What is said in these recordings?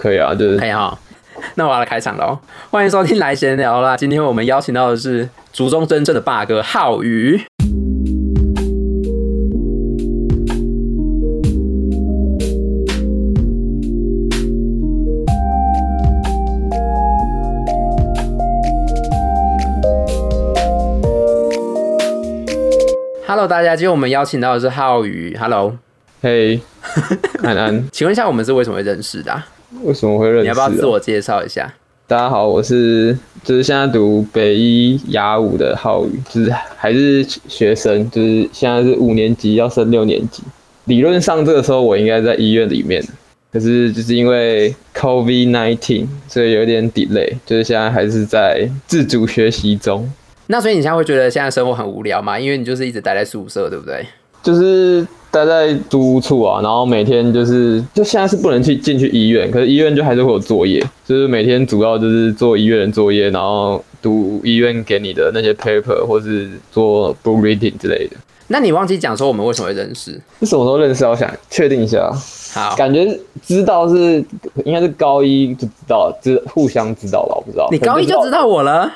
可以啊，就是可以哈。那我要来开场喽，欢迎收听来闲聊啦。今天我们邀请到的是族中真正的霸哥浩宇。Hello，大家，今天我们邀请到的是浩宇。Hello，嘿，安安，请问一下，我们是为什么会认识的啊？为什么会认识啊？你要不要自我介绍一下？大家好，我是就是现在读北一雅五的浩宇，就是还是学生，就是现在是五年级要升六年级。理论上这个时候我应该在医院里面，可是就是因为 COVID-19，所以有点 delay，就是现在还是在自主学习中。那所以你现在会觉得现在生活很无聊吗？因为你就是一直待在宿舍，对不对？就是待在租屋处啊，然后每天就是，就现在是不能去进去医院，可是医院就还是会有作业，就是每天主要就是做医院的作业，然后读医院给你的那些 paper，或是做 book reading 之类的。那你忘记讲说我们为什么会认识？是什么时候认识？我想确定一下。好，感觉知道是应该是高一就知道，知互相知道吧？我不知道。你高一就知道我了？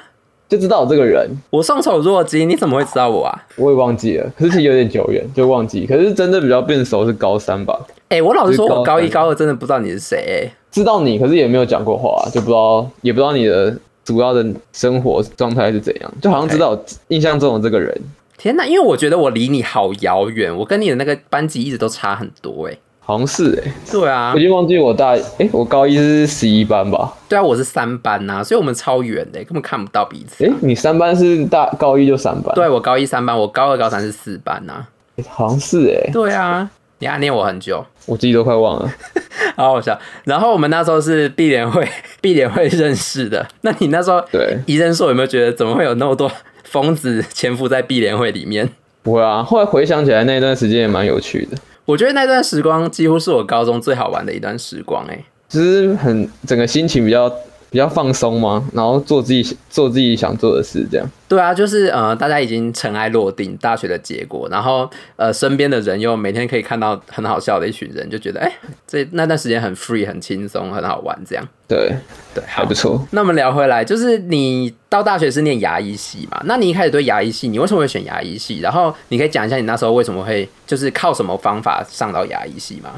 就知道我这个人，我上丑若鸡，你怎么会知道我啊？我也忘记了，可是其实有点久远，就忘记。可是真的比较变熟是高三吧？哎、欸，我老实说，我高一高二真的不知道你是谁、欸，知道你，可是也没有讲过话，就不知道，也不知道你的主要的生活状态是怎样，就好像知道印象中的这个人。天哪，因为我觉得我离你好遥远，我跟你的那个班级一直都差很多、欸，哎。好像是哎、欸，对啊，我已经忘记我大哎、欸，我高一是十一班吧？对啊，我是三班呐、啊，所以我们超远的、欸，根本看不到彼此、啊。哎、欸，你三班是大高一就三班？对，我高一三班，我高二高三是四班呐。好像是哎、欸，对啊，你暗恋我很久，我自己都快忘了，好好笑。然后我们那时候是毕联会，毕联会认识的。那你那时候对医生说有没有觉得怎么会有那么多疯子潜伏在毕联会里面？不会啊，后来回想起来那段时间也蛮有趣的。我觉得那段时光几乎是我高中最好玩的一段时光，哎，就是很整个心情比较比较放松嘛，然后做自己做自己想做的事，这样。对啊，就是呃，大家已经尘埃落定，大学的结果，然后呃，身边的人又每天可以看到很好笑的一群人，就觉得哎，这那段时间很 free，很轻松，很好玩，这样。对对，还不错。那我们聊回来，就是你到大学是念牙医系嘛？那你一开始对牙医系，你为什么会选牙医系？然后你可以讲一下你那时候为什么会就是靠什么方法上到牙医系吗？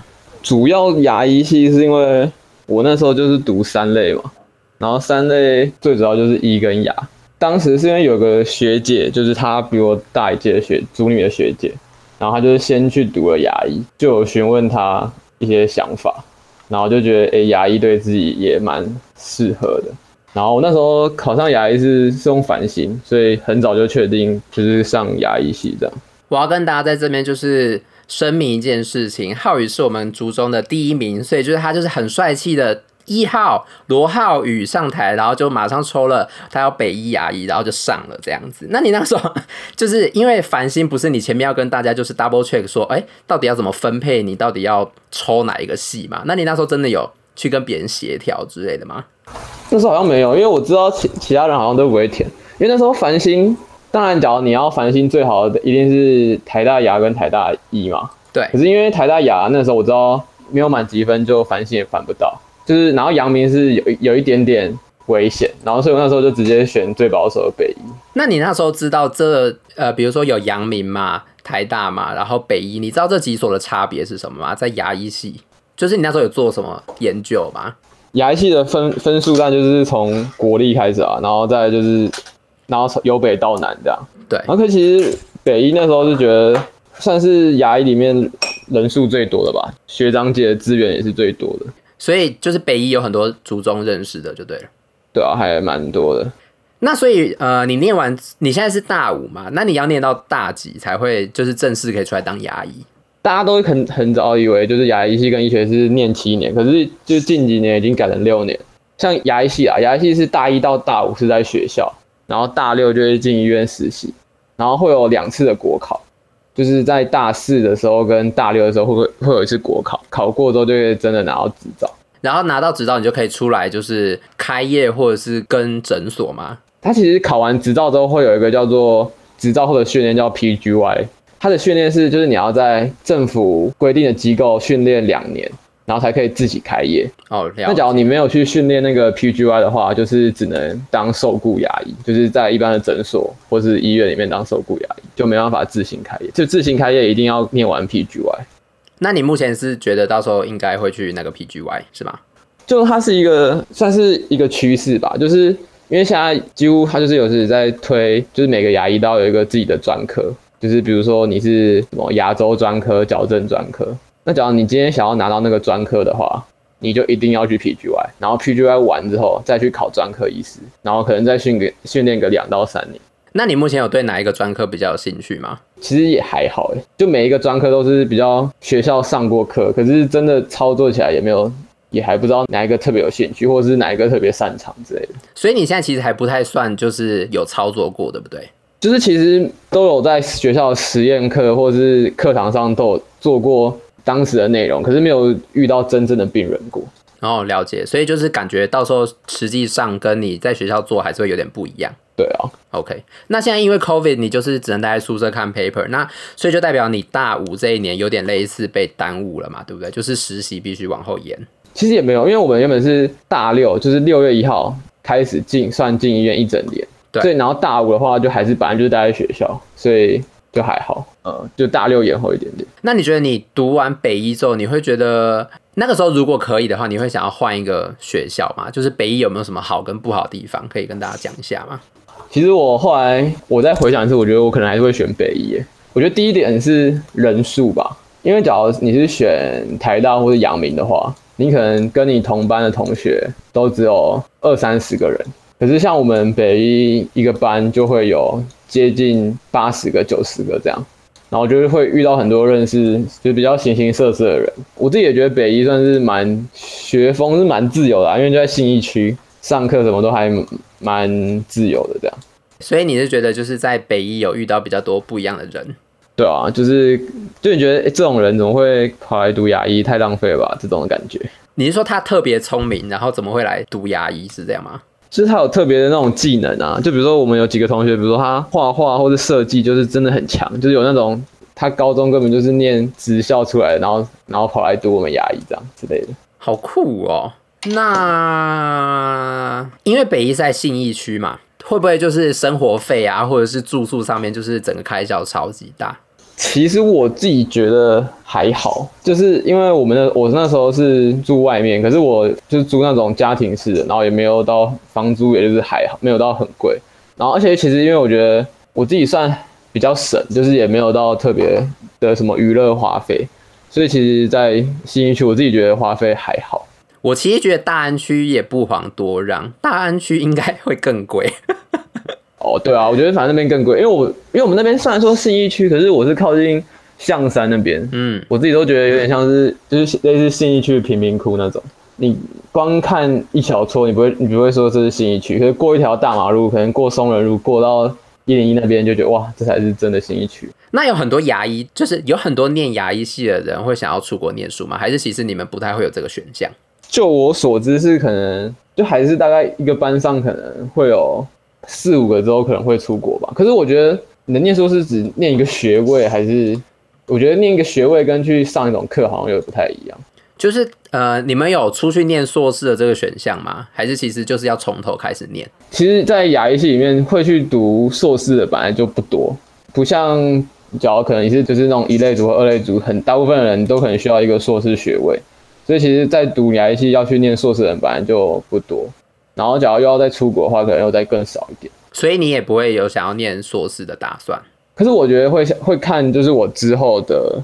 主要牙医系是因为我那时候就是读三类嘛。然后三类最主要就是医跟牙。当时是因为有个学姐，就是她比我大一届的学组里的学姐，然后她就是先去读了牙医，就有询问她一些想法，然后就觉得诶，牙医对自己也蛮适合的。然后那时候考上牙医是是用繁星，所以很早就确定就是上牙医系这样。我要跟大家在这边就是声明一件事情，浩宇是我们族中的第一名，所以就是他就是很帅气的。一号罗浩宇上台，然后就马上抽了他要北医牙医，然后就上了这样子。那你那时候就是因为繁星不是你前面要跟大家就是 double check 说，哎、欸，到底要怎么分配？你到底要抽哪一个系嘛？那你那时候真的有去跟别人协调之类的吗？那时候好像没有，因为我知道其其他人好像都不会填。因为那时候繁星，当然，假如你要繁星最好的一定是台大牙跟台大医嘛。对。可是因为台大牙那时候我知道没有满积分，就繁星也翻不到。就是，然后阳明是有有一点点危险，然后所以我那时候就直接选最保守的北医。那你那时候知道这呃，比如说有阳明嘛、台大嘛，然后北医，你知道这几所的差别是什么吗？在牙医系，就是你那时候有做什么研究吗？牙医系的分分数，但就是从国立开始啊，然后再就是，然后从由北到南这样。对。然后可其实北医那时候是觉得算是牙医里面人数最多的吧，学长姐的资源也是最多的。所以就是北医有很多族中认识的，就对了。对啊，还蛮多的。那所以呃，你念完，你现在是大五嘛？那你要念到大几才会就是正式可以出来当牙医？大家都很很早以为就是牙医系跟医学是念七年，可是就近几年已经改成六年。像牙医系啊，牙医系是大一到大五是在学校，然后大六就会进医院实习，然后会有两次的国考。就是在大四的时候跟大六的时候会会会有一次国考，考过之后就会真的拿到执照，然后拿到执照你就可以出来就是开业或者是跟诊所吗？他其实考完执照之后会有一个叫做执照后的训练叫 PGY，他的训练是就是你要在政府规定的机构训练两年，然后才可以自己开业。哦，那假如你没有去训练那个 PGY 的话，就是只能当受雇牙医，就是在一般的诊所或是医院里面当受雇牙医，就没办法自行开业。就自行开业一定要念完 PGY。那你目前是觉得到时候应该会去那个 PGY 是吗？就它是一个算是一个趋势吧，就是因为现在几乎它就是有时在推，就是每个牙医都要有一个自己的专科，就是比如说你是什么牙周专科、矫正专科，那假如你今天想要拿到那个专科的话，你就一定要去 PGY，然后 PGY 完之后再去考专科医师，然后可能再训个训练个两到三年。那你目前有对哪一个专科比较有兴趣吗？其实也还好诶，就每一个专科都是比较学校上过课，可是真的操作起来也没有，也还不知道哪一个特别有兴趣，或者是哪一个特别擅长之类的。所以你现在其实还不太算就是有操作过，对不对？就是其实都有在学校实验课或者是课堂上都有做过当时的内容，可是没有遇到真正的病人过。哦，了解。所以就是感觉到时候实际上跟你在学校做还是会有点不一样。对啊，OK，那现在因为 COVID，你就是只能待在宿舍看 paper，那所以就代表你大五这一年有点类似被耽误了嘛，对不对？就是实习必须往后延。其实也没有，因为我们原本是大六，就是六月一号开始进，算进医院一整年。对，所以然后大五的话，就还是本来就是待在学校，所以就还好。呃，就大六延后一点点。那你觉得你读完北一之后，你会觉得那个时候如果可以的话，你会想要换一个学校吗？就是北一有没有什么好跟不好的地方，可以跟大家讲一下吗？其实我后来我再回想一次，我觉得我可能还是会选北医。我觉得第一点是人数吧，因为假如你是选台大或者阳明的话，你可能跟你同班的同学都只有二三十个人，可是像我们北一一个班就会有接近八十个、九十个这样，然后就是会遇到很多认识就比较形形色色的人。我自己也觉得北一算是蛮学风是蛮自由的啊，因为就在信义区。上课什么都还蛮自由的，这样。所以你是觉得就是在北一有遇到比较多不一样的人？对啊，就是就你觉得、欸、这种人怎么会跑来读牙医？太浪费了吧，这种的感觉。你是说他特别聪明，然后怎么会来读牙医？是这样吗？就是他有特别的那种技能啊，就比如说我们有几个同学，比如说他画画或者设计，就是真的很强，就是有那种他高中根本就是念职校出来的，然后然后跑来读我们牙医这样之类的。好酷哦！那因为北医在信义区嘛，会不会就是生活费啊，或者是住宿上面，就是整个开销超级大？其实我自己觉得还好，就是因为我们的我那时候是住外面，可是我就是租那种家庭式的，然后也没有到房租，也就是还好，没有到很贵。然后而且其实因为我觉得我自己算比较省，就是也没有到特别的什么娱乐花费，所以其实，在新一区我自己觉得花费还好。我其实觉得大安区也不遑多让，大安区应该会更贵。哦，对啊，我觉得反正那边更贵，因为我因为我们那边虽然说信义区，可是我是靠近象山那边，嗯，我自己都觉得有点像是就是类似信义区贫民窟那种。你光看一小撮，你不会你不会说这是信义区，可是过一条大马路，可能过松仁路，过到一零一那边，就觉得哇，这才是真的信义区。那有很多牙医，就是有很多念牙医系的人会想要出国念书吗？还是其实你们不太会有这个选项？就我所知是可能就还是大概一个班上可能会有四五个之后可能会出国吧。可是我觉得你的念书是指念一个学位，还是我觉得念一个学位跟去上一种课好像又不太一样。就是呃，你们有出去念硕士的这个选项吗？还是其实就是要从头开始念？其实，在牙医系里面会去读硕士的本来就不多，不像假如可能也是就是那种一类组和二类组，很大部分的人都可能需要一个硕士学位。所以其实，在读牙医系要去念硕士的人本来就不多，然后假如又要再出国的话，可能又再更少一点。所以你也不会有想要念硕士的打算。可是我觉得会会看，就是我之后的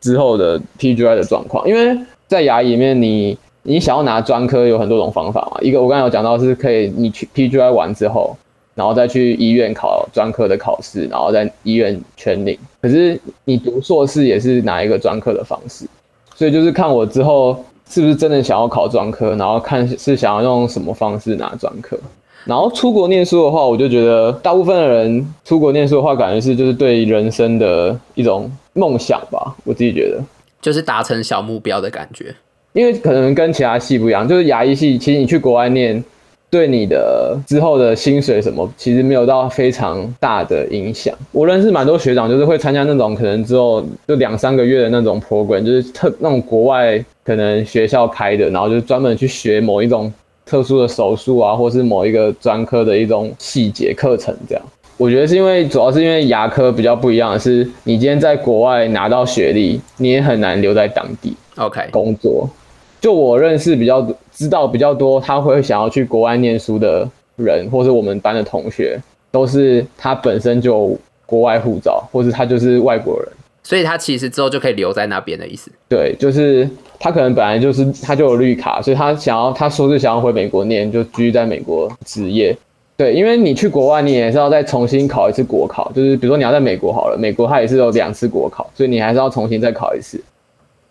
之后的 PGY 的状况，因为在牙医里面你，你你想要拿专科有很多种方法嘛。一个我刚才有讲到是可以，你去 PGY 完之后，然后再去医院考专科的考试，然后在医院全领。可是你读硕士也是拿一个专科的方式。所以就是看我之后是不是真的想要考专科，然后看是想要用什么方式拿专科。然后出国念书的话，我就觉得大部分的人出国念书的话，感觉是就是对人生的一种梦想吧。我自己觉得就是达成小目标的感觉。因为可能跟其他系不一样，就是牙医系，其实你去国外念，对你的之后的薪水什么，其实没有到非常大的影响。我认识蛮多学长，就是会参加那种可能之后就两三个月的那种 program，就是特那种国外可能学校开的，然后就专门去学某一种特殊的手术啊，或是某一个专科的一种细节课程这样。我觉得是因为主要是因为牙科比较不一样的是，你今天在国外拿到学历，你也很难留在当地 OK 工作。Okay. 就我认识比较知道比较多，他会想要去国外念书的人，或是我们班的同学，都是他本身就国外护照，或是他就是外国人，所以他其实之后就可以留在那边的意思。对，就是他可能本来就是他就有绿卡，所以他想要他说是想要回美国念，就继续在美国职业。对，因为你去国外，你也是要再重新考一次国考，就是比如说你要在美国好了，美国它也是有两次国考，所以你还是要重新再考一次。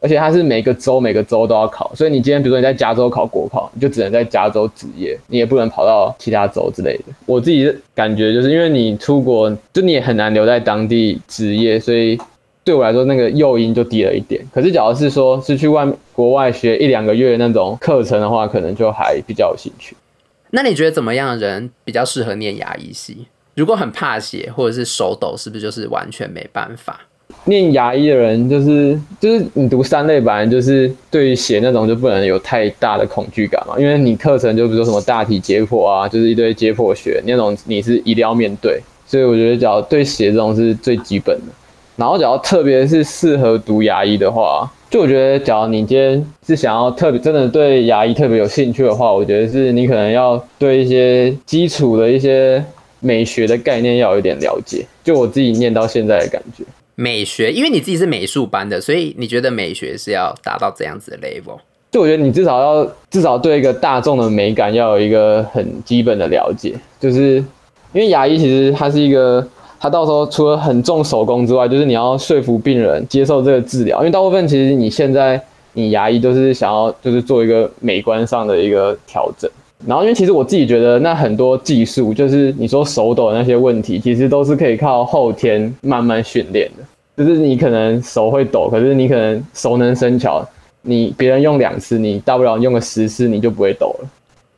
而且它是每个州每个州都要考，所以你今天比如说你在加州考国考，你就只能在加州执业，你也不能跑到其他州之类的。我自己感觉就是因为你出国，就你也很难留在当地执业，所以对我来说那个诱因就低了一点。可是假如是说是去外国外学一两个月那种课程的话，可能就还比较有兴趣。那你觉得怎么样的人比较适合念牙医系？如果很怕血或者是手抖，是不是就是完全没办法？念牙医的人就是就是你读三类，本来就是对于写那种就不能有太大的恐惧感嘛，因为你课程就比如说什么大体解剖啊，就是一堆解剖学那种，你是一定要面对，所以我觉得只要对写这种是最基本的。然后只要特别是适合读牙医的话，就我觉得，只要你今天是想要特别真的对牙医特别有兴趣的话，我觉得是你可能要对一些基础的一些美学的概念要有点了解。就我自己念到现在的感觉。美学，因为你自己是美术班的，所以你觉得美学是要达到这样子的 level？就我觉得你至少要至少对一个大众的美感要有一个很基本的了解，就是因为牙医其实它是一个，它到时候除了很重手工之外，就是你要说服病人接受这个治疗，因为大部分其实你现在你牙医都是想要就是做一个美观上的一个调整。然后，因为其实我自己觉得，那很多技术，就是你说手抖那些问题，其实都是可以靠后天慢慢训练的。就是你可能手会抖，可是你可能熟能生巧，你别人用两次，你大不了用个十次，你就不会抖了。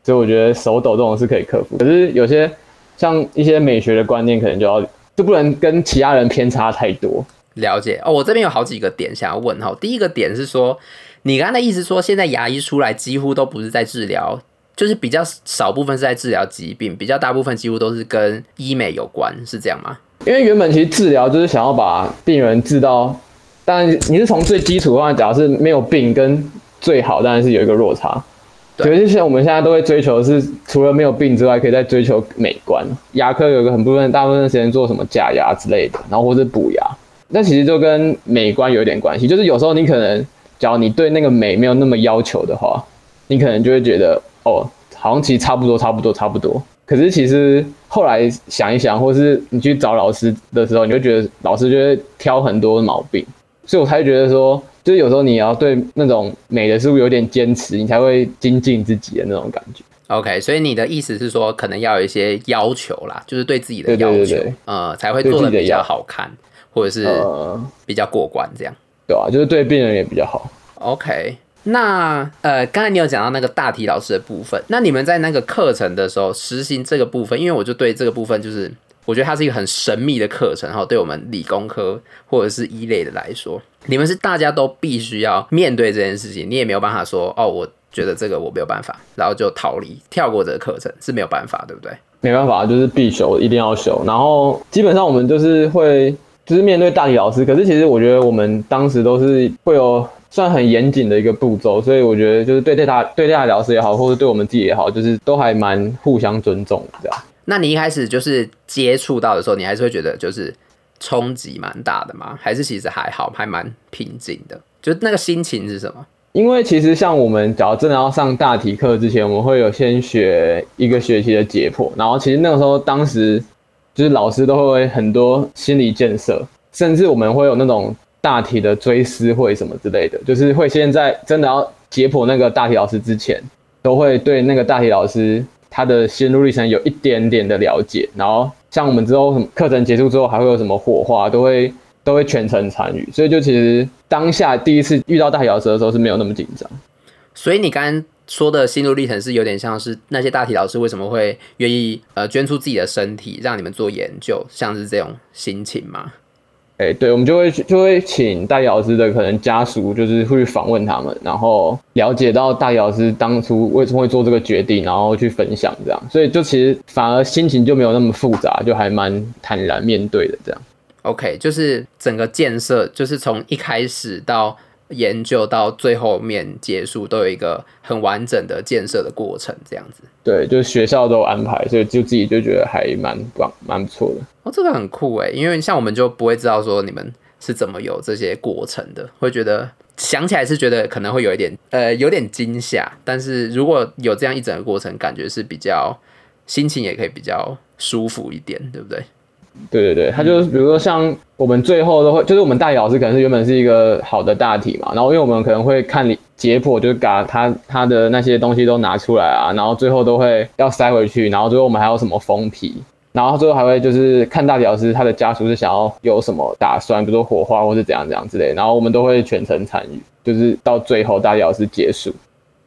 所以我觉得手抖这种是可以克服。可是有些像一些美学的观念，可能就要就不能跟其他人偏差太多。了解哦，我这边有好几个点想要问哈。第一个点是说，你刚才的意思说，现在牙医出来几乎都不是在治疗。就是比较少部分是在治疗疾病，比较大部分几乎都是跟医美有关，是这样吗？因为原本其实治疗就是想要把病人治到，当然你是从最基础的话，假如是没有病跟最好，当然是有一个落差。对，其实像我们现在都会追求的是，除了没有病之外，可以再追求美观。牙科有一个很部分，大部分时间做什么假牙之类的，然后或者补牙，那其实就跟美观有点关系。就是有时候你可能，只要你对那个美没有那么要求的话，你可能就会觉得。哦，好像其实差不多，差不多，差不多。可是其实后来想一想，或是你去找老师的时候，你就觉得老师就会挑很多毛病，所以我才觉得说，就是有时候你要对那种美的事物有点坚持，你才会精进自己的那种感觉。OK，所以你的意思是说，可能要有一些要求啦，就是对自己的要求，对对对对呃，才会做的比较好看，或者是比较过关这样。对啊，就是对病人也比较好。OK。那呃，刚才你有讲到那个大体老师的部分，那你们在那个课程的时候实行这个部分，因为我就对这个部分就是，我觉得它是一个很神秘的课程哈，对我们理工科或者是医类的来说，你们是大家都必须要面对这件事情，你也没有办法说哦，我觉得这个我没有办法，然后就逃离跳过这个课程是没有办法，对不对？没办法，就是必修，一定要修，然后基本上我们就是会就是面对大体老师，可是其实我觉得我们当时都是会有。算很严谨的一个步骤，所以我觉得就是对对他对他的老师也好，或者对我们自己也好，就是都还蛮互相尊重的这样。那你一开始就是接触到的时候，你还是会觉得就是冲击蛮大的吗？还是其实还好，还蛮平静的？就那个心情是什么？因为其实像我们假如真的要上大体课之前，我们会有先学一个学期的解剖，然后其实那个时候当时就是老师都会很多心理建设，甚至我们会有那种。大体的追思会什么之类的，就是会先在真的要解剖那个大体老师之前，都会对那个大体老师他的心路历程有一点点的了解。然后像我们之后课程结束之后还会有什么火化，都会都会全程参与。所以就其实当下第一次遇到大体老师的时候是没有那么紧张。所以你刚刚说的心路历程是有点像是那些大体老师为什么会愿意呃捐出自己的身体让你们做研究，像是这种心情吗？哎、对，我们就会就会请大姚老师的可能家属，就是会去访问他们，然后了解到大姚老师当初为什么会做这个决定，然后去分享这样，所以就其实反而心情就没有那么复杂，就还蛮坦然面对的这样。OK，就是整个建设，就是从一开始到研究到最后面结束，都有一个很完整的建设的过程，这样子。对，就是学校都有安排，所以就自己就觉得还蛮棒，蛮不错的。哦，这个很酷诶，因为像我们就不会知道说你们是怎么有这些过程的，会觉得想起来是觉得可能会有一点呃有点惊吓，但是如果有这样一整个过程，感觉是比较心情也可以比较舒服一点，对不对？对对对，他就是比如说像我们最后都会，就是我们大体老师可能是原本是一个好的大体嘛，然后因为我们可能会看解剖，就是把他他的那些东西都拿出来啊，然后最后都会要塞回去，然后最后我们还有什么封皮，然后最后还会就是看大体老师他的家属是想要有什么打算，比如说火化或是怎样怎样之类，然后我们都会全程参与，就是到最后大体老师结束，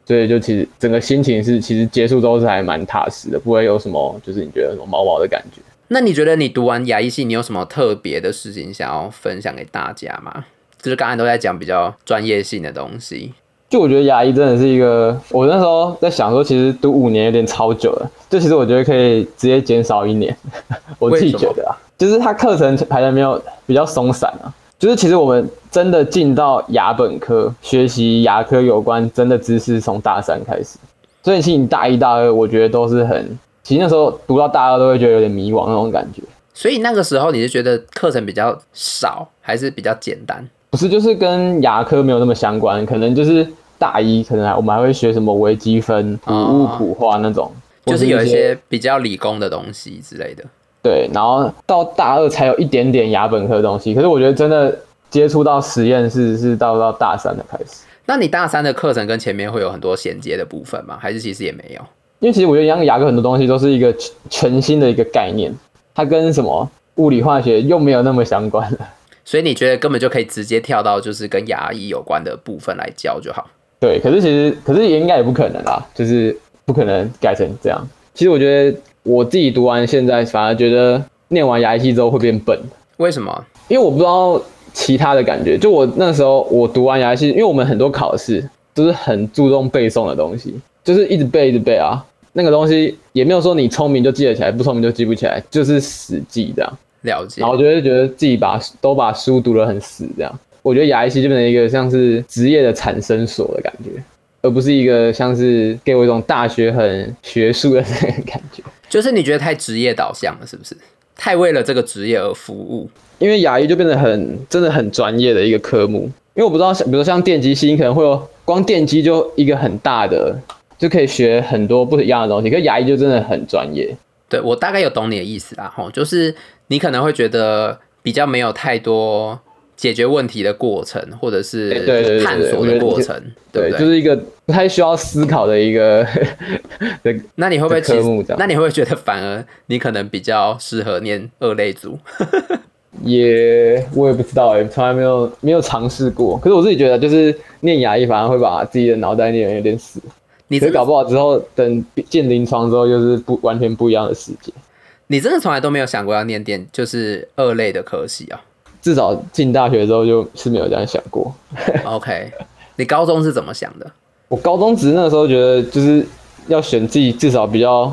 所以就其实整个心情是其实结束之后是还蛮踏实的，不会有什么就是你觉得什么毛毛的感觉。那你觉得你读完牙医系，你有什么特别的事情想要分享给大家吗？就是刚才都在讲比较专业性的东西。就我觉得牙医真的是一个，我那时候在想说，其实读五年有点超久了。就其实我觉得可以直接减少一年，我自己觉得啊，就是他课程排的没有比较松散啊。就是其实我们真的进到牙本科学习牙科有关真的知识，从大三开始，所以其实你大一、大二，我觉得都是很。其实那时候读到大二都会觉得有点迷惘那种感觉，所以那个时候你是觉得课程比较少，还是比较简单？不是，就是跟牙科没有那么相关，可能就是大一可能还我们还会学什么微积分、补物普化那种，就是有一些比较理工的东西之类的。对，然后到大二才有一点点牙本科的东西，可是我觉得真的接触到实验室是到到大三的开始。那你大三的课程跟前面会有很多衔接的部分吗？还是其实也没有？因为其实我觉得牙牙科很多东西都是一个全新的一个概念，它跟什么物理化学又没有那么相关了，所以你觉得根本就可以直接跳到就是跟牙医有关的部分来教就好。对，可是其实可是也应该也不可能啦，就是不可能改成这样。其实我觉得我自己读完现在反而觉得念完牙医系之后会变笨。为什么？因为我不知道其他的感觉。就我那时候我读完牙医系，因为我们很多考试都是很注重背诵的东西。就是一直背，一直背啊，那个东西也没有说你聪明就记得起来，不聪明就记不起来，就是死记这样。了解。然后我就会觉得自己把都把书读得很死这样。我觉得牙医系就变成一个像是职业的产生所的感觉，而不是一个像是给我一种大学很学术的那个感觉。就是你觉得太职业导向了，是不是？太为了这个职业而服务？因为牙医就变得很真的很专业的一个科目。因为我不知道，比如说像电机系，你可能会有光电机就一个很大的。就可以学很多不一样的东西，可是牙医就真的很专业。对，我大概有懂你的意思啦，吼，就是你可能会觉得比较没有太多解决问题的过程，或者是探索的过程，对，就是一个不太需要思考的一个。那你会不会科目？那你会不会觉得反而你可能比较适合念二类组？也，我也不知道哎、欸，从来没有没有尝试过。可是我自己觉得，就是念牙医反而会把自己的脑袋念得有点死。你这搞不好之后，等进临床之后，又是不完全不一样的世界。你真的从来都没有想过要念电，就是二类的科系啊？至少进大学之后就是没有这样想过。OK，你高中是怎么想的？我高中只是那个时候觉得，就是要选自己至少比较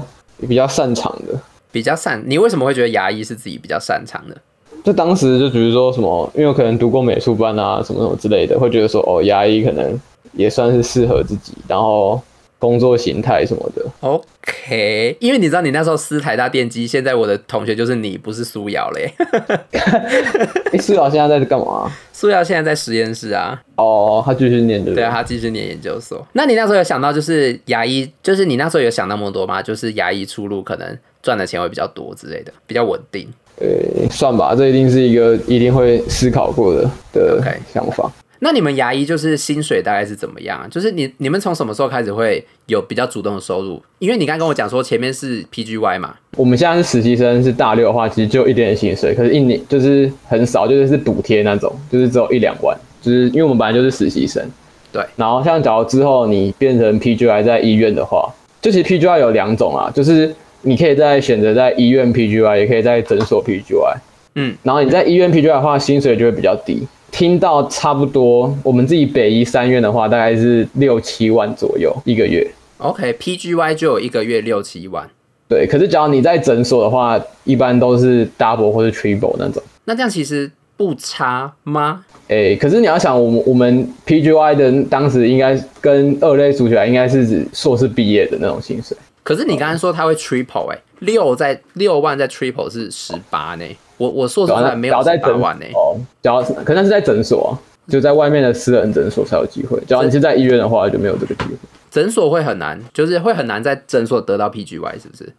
比较擅长的。比较擅？你为什么会觉得牙医是自己比较擅长的？就当时就比如说什么，因为我可能读过美术班啊，什么什么之类的，会觉得说哦，牙医可能也算是适合自己，然后。工作形态什么的，OK，因为你知道你那时候师台大电机，现在我的同学就是你，不是苏瑶嘞。哎，苏瑶现在在干嘛？苏瑶现在在实验室啊。哦，他继续念对。对啊，他继续念研究所。那你那时候有想到，就是牙医，就是你那时候有想那么多吗？就是牙医出路可能赚的钱会比较多之类的，比较稳定。呃，算吧，这一定是一个一定会思考过的的想法。Okay. 那你们牙医就是薪水大概是怎么样？就是你你们从什么时候开始会有比较主动的收入？因为你刚刚跟我讲说前面是 PGY 嘛，我们现在是实习生，是大六的话，其实就一点点薪水，可是一年就是很少，就是是补贴那种，就是只有一两万，就是因为我们本来就是实习生。对。然后像假如之后你变成 PGY 在医院的话，就其实 PGY 有两种啊，就是你可以在选择在医院 PGY，也可以在诊所 PGY。嗯。然后你在医院 PGY 的话，薪水就会比较低。听到差不多，我们自己北医三院的话，大概是六七万左右一个月。OK，PGY 就有一个月六七万。对，可是只要你在诊所的话，一般都是 double 或是 triple 那种。那这样其实不差吗？哎、欸，可是你要想，我们我们 PGY 的当时应该跟二类数起来，应该是指硕士毕业的那种薪水。可是你刚刚说他会 triple 哎、欸，六在六万在 triple 是十八呢。我我硕士还没有十八万呢。哦，只要可能是在诊所，就在外面的私人诊所才有机会。只要你是在医院的话，就没有这个机会。诊所会很难，就是会很难在诊所得到 PGY，是不是？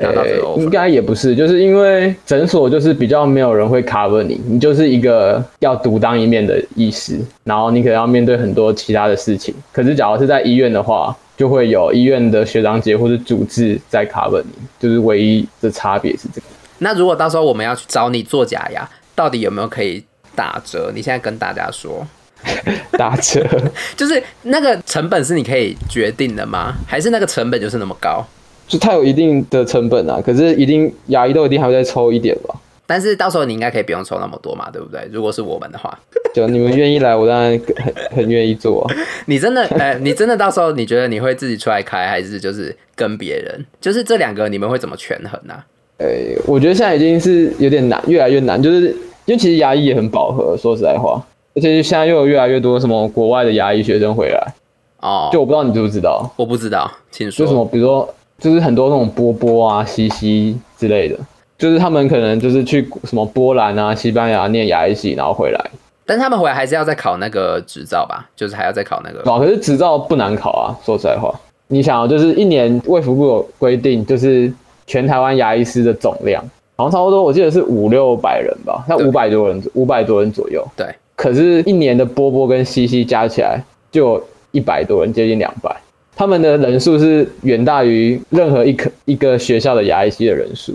拿到这个欸，应该也不是，就是因为诊所就是比较没有人会 cover 你，你就是一个要独当一面的医师，然后你可能要面对很多其他的事情。可是假如是在医院的话，就会有医院的学长姐或者主治在 cover 你，就是唯一的差别是这个。那如果到时候我们要去找你做假牙，到底有没有可以打折？你现在跟大家说，打折 就是那个成本是你可以决定的吗？还是那个成本就是那么高？就它有一定的成本啊，可是一定牙医都一定还会再抽一点吧。但是到时候你应该可以不用抽那么多嘛，对不对？如果是我们的话，就你们愿意来，我当然很很愿意做啊。你真的，呃，你真的到时候你觉得你会自己出来开，还是就是跟别人？就是这两个你们会怎么权衡呢？呃，我觉得现在已经是有点难，越来越难，就是因为其实牙医也很饱和，说实在话，而且现在又有越来越多什么国外的牙医学生回来哦。就我不知道你知不知道？我不知道，请说。就什么，比如说，就是很多那种波波啊、西西之类的。就是他们可能就是去什么波兰啊、西班牙念牙医系，然后回来。但他们回来还是要再考那个执照吧？就是还要再考那个。哦，可是执照不难考啊。说实在话，你想，就是一年卫福部有规定，就是全台湾牙医师的总量，好像差不多，我记得是五六百人吧，那五百多人，五百多人左右。对。可是，一年的波波跟西西加起来就一百多人，接近两百。他们的人数是远大于任何一科一个学校的牙医系的人数。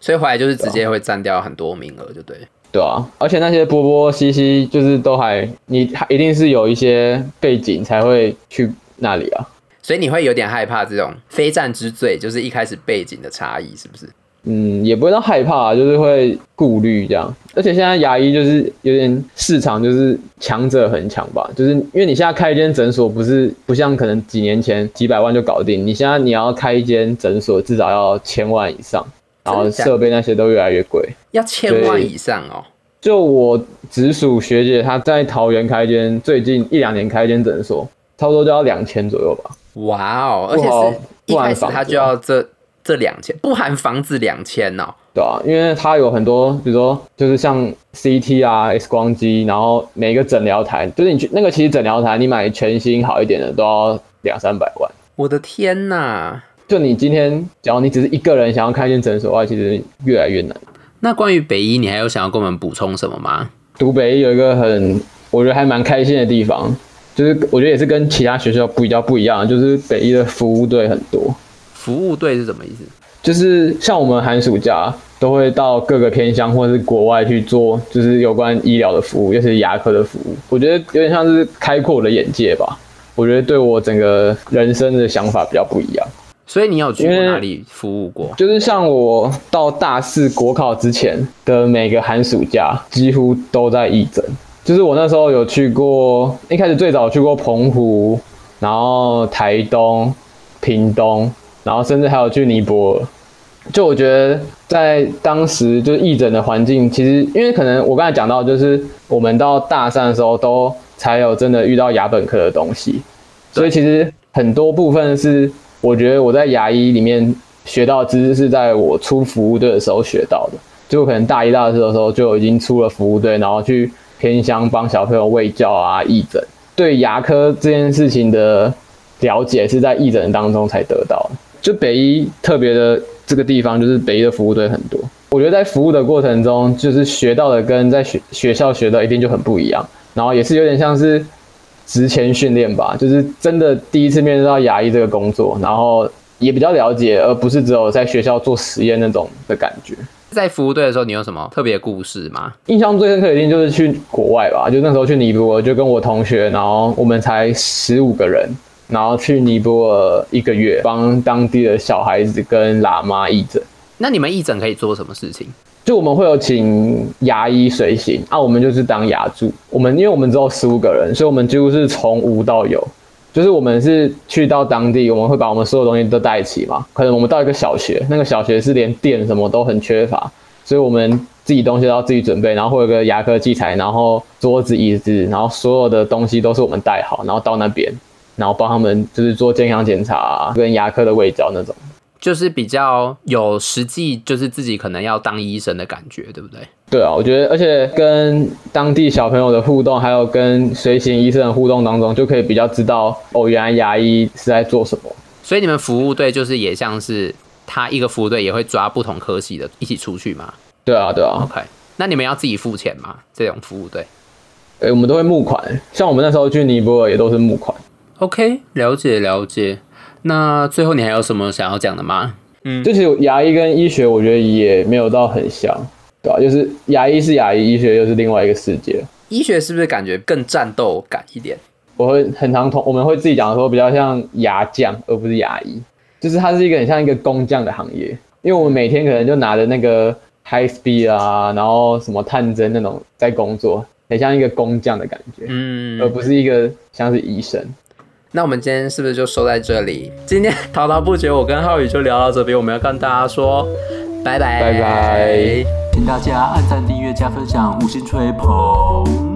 所以回来就是直接会占掉很多名额，就对。对啊，而且那些波波西西就是都还，你还一定是有一些背景才会去那里啊。所以你会有点害怕这种非战之罪，就是一开始背景的差异，是不是？嗯，也不会到害怕，就是会顾虑这样。而且现在牙医就是有点市场，就是强者很强吧。就是因为你现在开一间诊所，不是不像可能几年前几百万就搞定，你现在你要开一间诊所，至少要千万以上。然后设备那些都越来越贵，要千万以上哦。就我直属学姐，她在桃园开间，最近一两年开间诊所，差不多就要两千左右吧。哇哦，而且是一开始他就要这这两千，不含房子两千哦。对啊，因为它有很多，比如说就是像 CT 啊、X 光机，然后每个诊疗台，就是你去那个其实诊疗台，你买全新好一点的都要两三百万。我的天呐！就你今天，假如你只是一个人想要开一间诊所的话，其实越来越难。那关于北医，你还有想要跟我们补充什么吗？读北医有一个很，我觉得还蛮开心的地方，就是我觉得也是跟其他学校比较不一样，就是北医的服务队很多。服务队是什么意思？就是像我们寒暑假都会到各个偏乡或者是国外去做，就是有关医疗的服务，尤其是牙科的服务。我觉得有点像是开阔我的眼界吧。我觉得对我整个人生的想法比较不一样。所以你有去过哪里服务过？就是像我到大四国考之前的每个寒暑假，几乎都在义诊。就是我那时候有去过，一开始最早去过澎湖，然后台东、屏东，然后甚至还有去尼泊尔。就我觉得在当时就是义诊的环境，其实因为可能我刚才讲到，就是我们到大三的时候都才有真的遇到牙本科的东西，所以其实很多部分是。我觉得我在牙医里面学到的知识是在我出服务队的时候学到的，就可能大一、大二的时候就已经出了服务队，然后去偏乡帮小朋友喂教啊、义诊。对牙科这件事情的了解是在义诊当中才得到的。就北医特别的这个地方，就是北医的服务队很多。我觉得在服务的过程中，就是学到的跟在学学校学的一定就很不一样，然后也是有点像是。职前训练吧，就是真的第一次面对到牙医这个工作，然后也比较了解，而不是只有在学校做实验那种的感觉。在服务队的时候，你有什么特别故事吗？印象最深刻一定就是去国外吧，就那时候去尼泊尔，就跟我同学，然后我们才十五个人，然后去尼泊尔一个月，帮当地的小孩子跟喇嘛义诊。那你们义诊可以做什么事情？就我们会有请牙医随行，啊，我们就是当牙助。我们因为我们只有十五个人，所以我们几乎是从无到有。就是我们是去到当地，我们会把我们所有东西都带齐嘛。可能我们到一个小学，那个小学是连电什么都很缺乏，所以我们自己东西都要自己准备，然后会有个牙科器材，然后桌子椅子，然后所有的东西都是我们带好，然后到那边，然后帮他们就是做健康检查跟牙科的卫教那种。就是比较有实际，就是自己可能要当医生的感觉，对不对？对啊，我觉得，而且跟当地小朋友的互动，还有跟随行医生的互动当中，就可以比较知道哦，原来牙医是在做什么。所以你们服务队就是也像是他一个服务队也会抓不同科系的一起出去吗？对啊，对啊。OK，那你们要自己付钱吗？这种服务队？哎，我们都会募款，像我们那时候去尼泊尔也都是募款。OK，了解了解。那最后你还有什么想要讲的吗？嗯，就其实牙医跟医学，我觉得也没有到很像，对吧？就是牙医是牙医，医学又是另外一个世界。医学是不是感觉更战斗感一点？我会很常同我们会自己讲的说，比较像牙匠，而不是牙医。就是它是一个很像一个工匠的行业，因为我们每天可能就拿着那个 high speed 啊，然后什么探针那种在工作，很像一个工匠的感觉，嗯，而不是一个像是医生。那我们今天是不是就收在这里？今天 滔滔不绝，我跟浩宇就聊到这边。我们要跟大家说拜拜，拜拜，请大家按赞、订阅、加分享、五星吹捧。